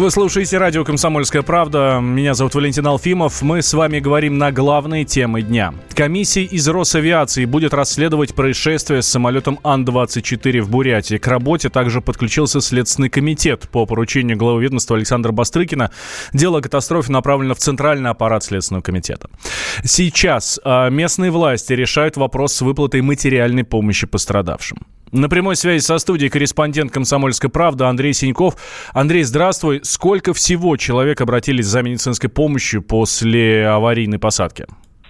Вы слушаете радио «Комсомольская правда». Меня зовут Валентин Алфимов. Мы с вами говорим на главные темы дня. Комиссия из Росавиации будет расследовать происшествие с самолетом Ан-24 в Бурятии. К работе также подключился Следственный комитет по поручению главы ведомства Александра Бастрыкина. Дело о катастрофе направлено в Центральный аппарат Следственного комитета. Сейчас а, местные власти решают вопрос с выплатой материальной помощи пострадавшим. На прямой связи со студией корреспондент «Комсомольской правды» Андрей Синьков. Андрей, здравствуй. Сколько всего человек обратились за медицинской помощью после аварийной посадки?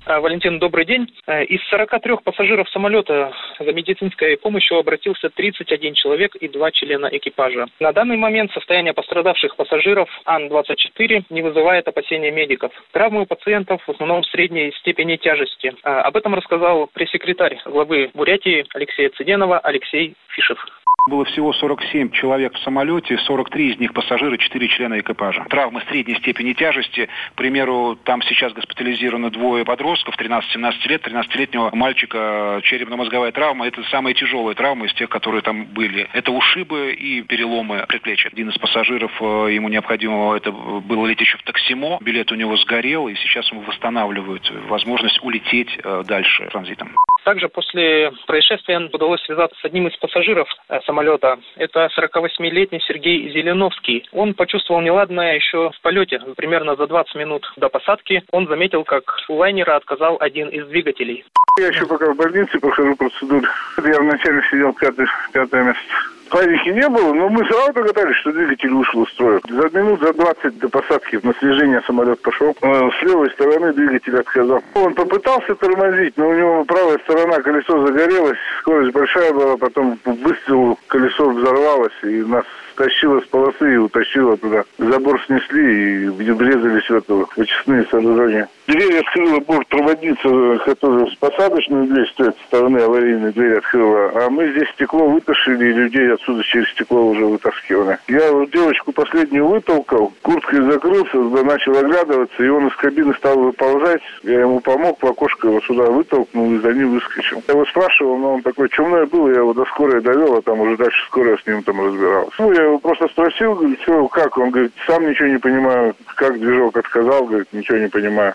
А, Валентин, добрый день. А, из 43 пассажиров самолета за медицинской помощью обратился 31 человек и два члена экипажа. На данный момент состояние пострадавших пассажиров Ан-24 не вызывает опасения медиков. Травмы у пациентов в основном средней степени тяжести. А, об этом рассказал пресс-секретарь главы Бурятии Алексея Цыденова Алексей Фишев. Было всего 47 человек в самолете, 43 из них пассажиры, 4 члена экипажа. Травмы средней степени тяжести. К примеру, там сейчас госпитализированы двое подростков, 13-17 лет. 13-летнего мальчика черепно-мозговая травма. Это самая тяжелая травма из тех, которые там были. Это ушибы и переломы предплечья. Один из пассажиров, э, ему необходимо, это было лететь еще в таксимо. Билет у него сгорел, и сейчас ему восстанавливают возможность улететь э, дальше транзитом. Также после происшествия удалось связаться с одним из пассажиров э, самолета. Это 48-летний Сергей Зеленовский. Он почувствовал неладное еще в полете. Примерно за 20 минут до посадки он заметил, как у лайнера отказал один из двигателей. Я еще пока в больнице прохожу процедуру. Я вначале сидел пятый, пятое место. Паники не было, но мы сразу догадались, что двигатель ушел из строя. За минут за 20 до посадки на снижение самолет пошел. Э, с левой стороны двигатель отказал. Он попытался тормозить, но у него правая сторона колесо загорелось, скорость большая была, потом выстрел, колесо взорвалось, и нас стащило с полосы и утащило туда. Забор снесли и врезались в это вычистные сооружения. Дверь открыла бортпроводница, которая с посадочной дверь с той стороны аварийной дверь открыла. А мы здесь стекло вытащили и людей отсюда через стекло уже вытаскивали. Я девочку последнюю вытолкал, курткой закрылся, начал оглядываться, и он из кабины стал выползать. Я ему помог, в окошко его сюда вытолкнул и за ним выскочил. Я его спрашивал, но он такой чумной был, я его до скорой довел, а там уже дальше скорая с ним там разбиралась. Ну, я его просто спросил, что, как? Он говорит, сам ничего не понимаю, как движок отказал, говорит, ничего не понимаю.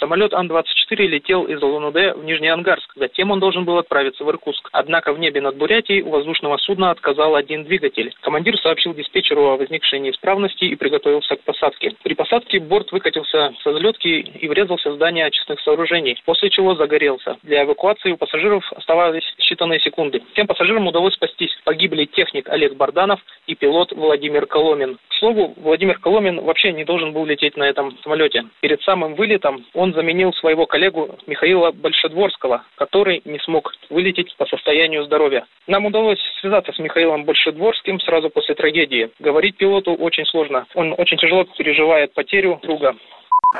Самолет Ан-24 летел из Улан-Удэ в Нижний Ангарск. Затем он должен был отправиться в Иркутск. Однако в небе над Бурятией у воздушного судна отказал один двигатель. Командир сообщил диспетчеру о возникшей неисправности и приготовился к посадке. При посадке борт выкатился со взлетки и врезался в здание очистных сооружений, после чего загорелся. Для эвакуации у пассажиров оставались считанные секунды. Всем пассажирам удалось спастись. Погибли техник Олег Барданов и пилот Владимир Коломин. К слову, Владимир Коломин вообще не должен был лететь на этом самолете. Перед самым вылетом он он заменил своего коллегу Михаила Большедворского, который не смог вылететь по состоянию здоровья. Нам удалось связаться с Михаилом Большедворским сразу после трагедии. Говорить пилоту очень сложно. Он очень тяжело переживает потерю друга.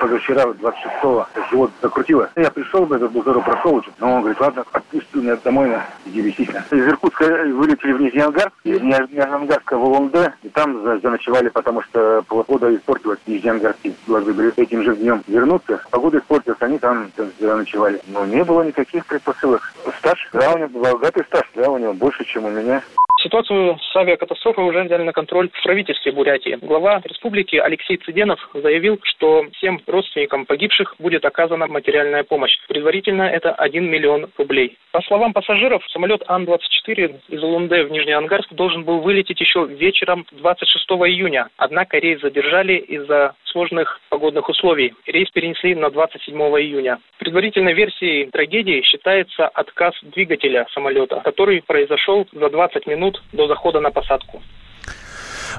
Позавчера, 26-го, живот закрутило. Я пришел, бы, этот бузору прошел, но он говорит, ладно, отпусти меня домой, на, иди висись. Из Иркутска вылетели в Нижний Ангар, из Нижнего Ангарска в Улан-Удэ, и там заночевали, потому что погода испортилась, Нижний Ангарский должны были этим же днем вернуться. Погода испортилась, они там заночевали. Но не было никаких предпосылок. Стаж, да, у него богатый стаж, да, у него больше, чем у меня. Ситуацию с авиакатастрофой уже взяли на контроль в правительстве Бурятии. Глава республики Алексей Цыденов заявил, что всем родственникам погибших будет оказана материальная помощь. Предварительно это 1 миллион рублей. По словам пассажиров, самолет Ан-24 из Улунде в Нижний Ангарск должен был вылететь еще вечером 26 июня. Однако рейс задержали из-за сложных погодных условий. Рейс перенесли на 27 июня. Предварительной версией трагедии считается отказ двигателя самолета, который произошел за 20 минут до захода на посадку.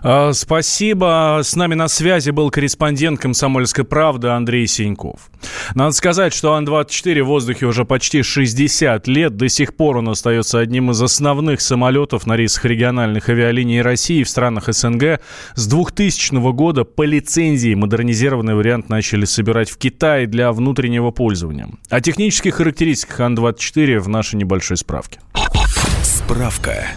А, спасибо. С нами на связи был корреспондент «Комсомольской правды» Андрей Синьков. Надо сказать, что Ан-24 в воздухе уже почти 60 лет. До сих пор он остается одним из основных самолетов на рейсах региональных авиалиний России в странах СНГ. С 2000 года по лицензии модернизированный вариант начали собирать в Китае для внутреннего пользования. О технических характеристиках Ан-24 в нашей небольшой справке. Справка.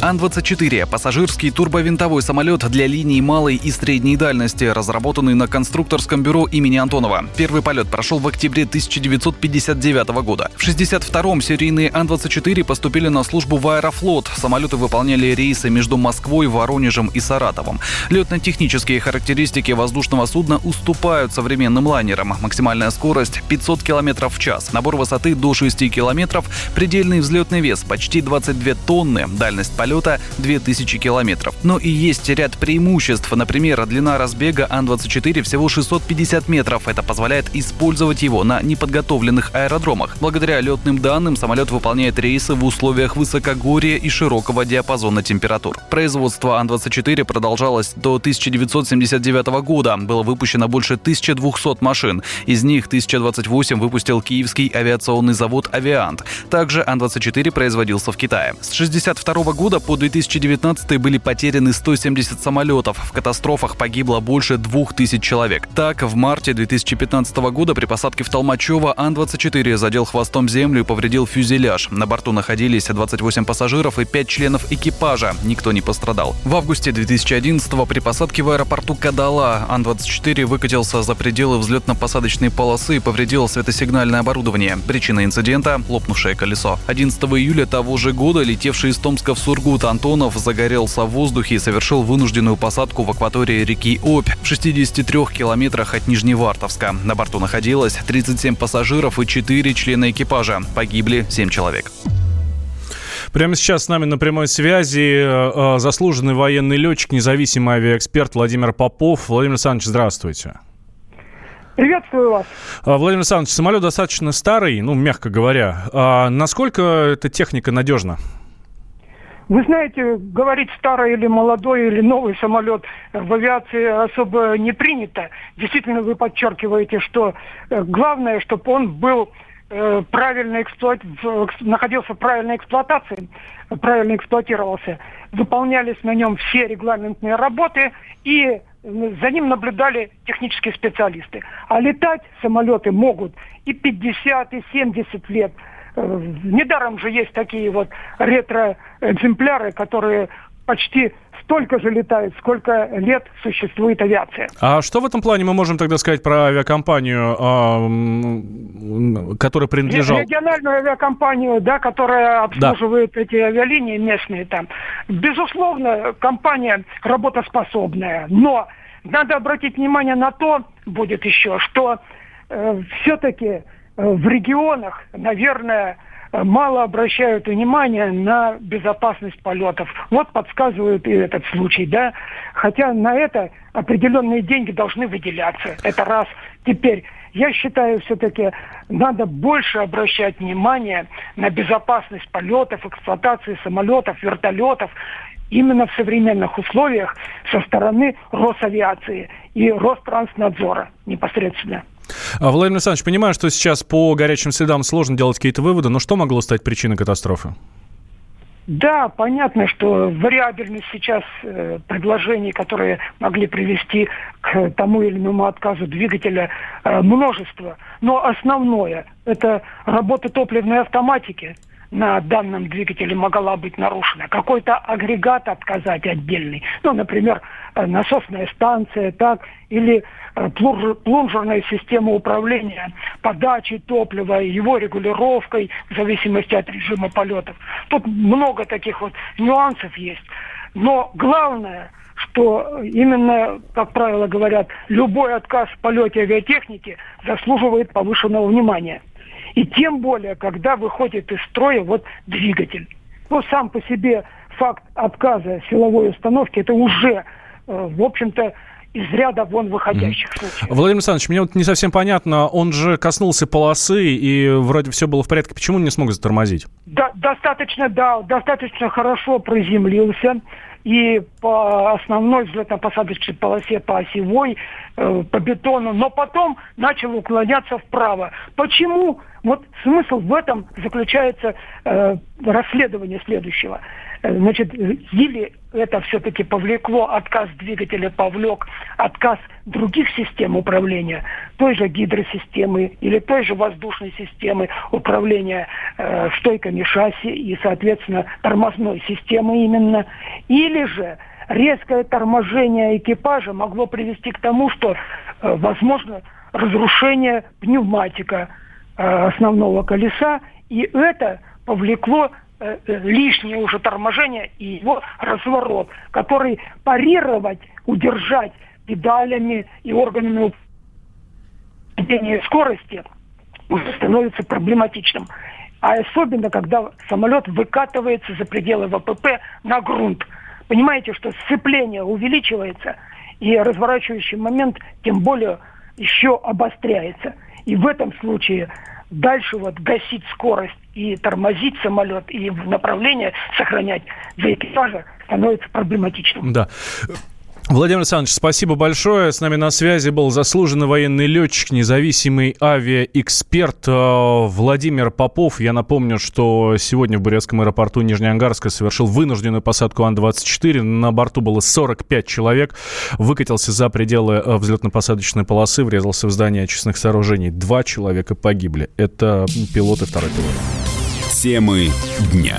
Ан-24 – пассажирский турбовинтовой самолет для линий малой и средней дальности, разработанный на конструкторском бюро имени Антонова. Первый полет прошел в октябре 1959 года. В 62-м серийные Ан-24 поступили на службу в Аэрофлот. Самолеты выполняли рейсы между Москвой, Воронежем и Саратовом. Летно-технические характеристики воздушного судна уступают современным лайнерам. Максимальная скорость – 500 км в час. Набор высоты до 6 км. Предельный взлетный вес – почти 22 тонны. Дальность полета 2000 километров. Но и есть ряд преимуществ. Например, длина разбега Ан-24 всего 650 метров. Это позволяет использовать его на неподготовленных аэродромах. Благодаря летным данным самолет выполняет рейсы в условиях высокогорья и широкого диапазона температур. Производство Ан-24 продолжалось до 1979 года. Было выпущено больше 1200 машин. Из них 1028 выпустил Киевский авиационный завод «Авиант». Также Ан-24 производился в Китае. С 1962 года по 2019 были потеряны 170 самолетов. В катастрофах погибло больше 2000 человек. Так, в марте 2015 года при посадке в Толмачево Ан-24 задел хвостом землю и повредил фюзеляж. На борту находились 28 пассажиров и 5 членов экипажа. Никто не пострадал. В августе 2011 при посадке в аэропорту Кадала Ан-24 выкатился за пределы взлетно-посадочной полосы и повредил светосигнальное оборудование. Причина инцидента – лопнувшее колесо. 11 июля того же года летевший из Томска в Сургут Антонов загорелся в воздухе и совершил вынужденную посадку в акватории реки Обь в 63 километрах от Нижневартовска. На борту находилось 37 пассажиров и 4 члена экипажа. Погибли 7 человек. Прямо сейчас с нами на прямой связи э, э, заслуженный военный летчик, независимый авиаэксперт Владимир Попов. Владимир Александрович, здравствуйте. Приветствую вас. А, Владимир Александрович, самолет достаточно старый, ну, мягко говоря. А насколько эта техника надежна? Вы знаете, говорить старый или молодой или новый самолет в авиации особо не принято. Действительно, вы подчеркиваете, что э, главное, чтобы он был э, правильно эксплуат... находился в правильной эксплуатации, правильно эксплуатировался. Выполнялись на нем все регламентные работы и за ним наблюдали технические специалисты. А летать самолеты могут и 50, и 70 лет. Э, недаром же есть такие вот ретро-экземпляры, которые почти столько же летают, сколько лет существует авиация. А что в этом плане мы можем тогда сказать про авиакомпанию, которая принадлежала... Региональную авиакомпанию, да, которая обслуживает да. эти авиалинии местные там. Безусловно, компания работоспособная, но надо обратить внимание на то, будет еще, что э, все-таки э, в регионах, наверное, мало обращают внимание на безопасность полетов. Вот подсказывают и этот случай, да. Хотя на это определенные деньги должны выделяться. Это раз. Теперь, я считаю, все-таки надо больше обращать внимание на безопасность полетов, эксплуатации самолетов, вертолетов именно в современных условиях со стороны Росавиации и Ространснадзора непосредственно. А, Владимир Александрович, понимаю, что сейчас по горячим следам сложно делать какие-то выводы, но что могло стать причиной катастрофы? Да, понятно, что вариабельность сейчас э, предложений, которые могли привести к тому или иному отказу двигателя, э, множество. Но основное – это работа топливной автоматики – на данном двигателе могла быть нарушена. Какой-то агрегат отказать отдельный. Ну, например, э, насосная станция, так, или э, плунжерная система управления подачей топлива, его регулировкой в зависимости от режима полетов. Тут много таких вот нюансов есть. Но главное, что именно, как правило говорят, любой отказ в полете авиатехники заслуживает повышенного внимания. И тем более, когда выходит из строя вот двигатель. Ну, сам по себе факт отказа силовой установки, это уже, э, в общем-то, из ряда вон выходящих mm. случаев. Владимир Александрович, мне вот не совсем понятно, он же коснулся полосы, и вроде все было в порядке, почему он не смог затормозить? Да, достаточно, да, достаточно хорошо приземлился, и по основной взлетно-посадочной полосе, по осевой, э, по бетону, но потом начал уклоняться вправо. Почему? Вот смысл в этом заключается э, расследование следующего. Значит, или это все-таки повлекло, отказ двигателя повлек отказ других систем управления, той же гидросистемы или той же воздушной системы управления э, стойками шасси и, соответственно, тормозной системы именно, или же резкое торможение экипажа могло привести к тому, что э, возможно разрушение пневматика э, основного колеса, и это повлекло лишнее уже торможение и его разворот, который парировать, удержать педалями и органами управления скорости уже становится проблематичным. А особенно, когда самолет выкатывается за пределы ВПП на грунт. Понимаете, что сцепление увеличивается, и разворачивающий момент тем более еще обостряется. И в этом случае дальше вот гасить скорость и тормозить самолет, и направление сохранять для экипажа становится проблематичным. Да. Владимир Александрович, спасибо большое. С нами на связи был заслуженный военный летчик, независимый авиаэксперт э, Владимир Попов. Я напомню, что сегодня в Бурятском аэропорту Нижнеангарска совершил вынужденную посадку Ан-24. На борту было 45 человек. Выкатился за пределы э, взлетно-посадочной полосы, врезался в здание очистных сооружений. Два человека погибли. Это пилот и второй пилот. Темы дня.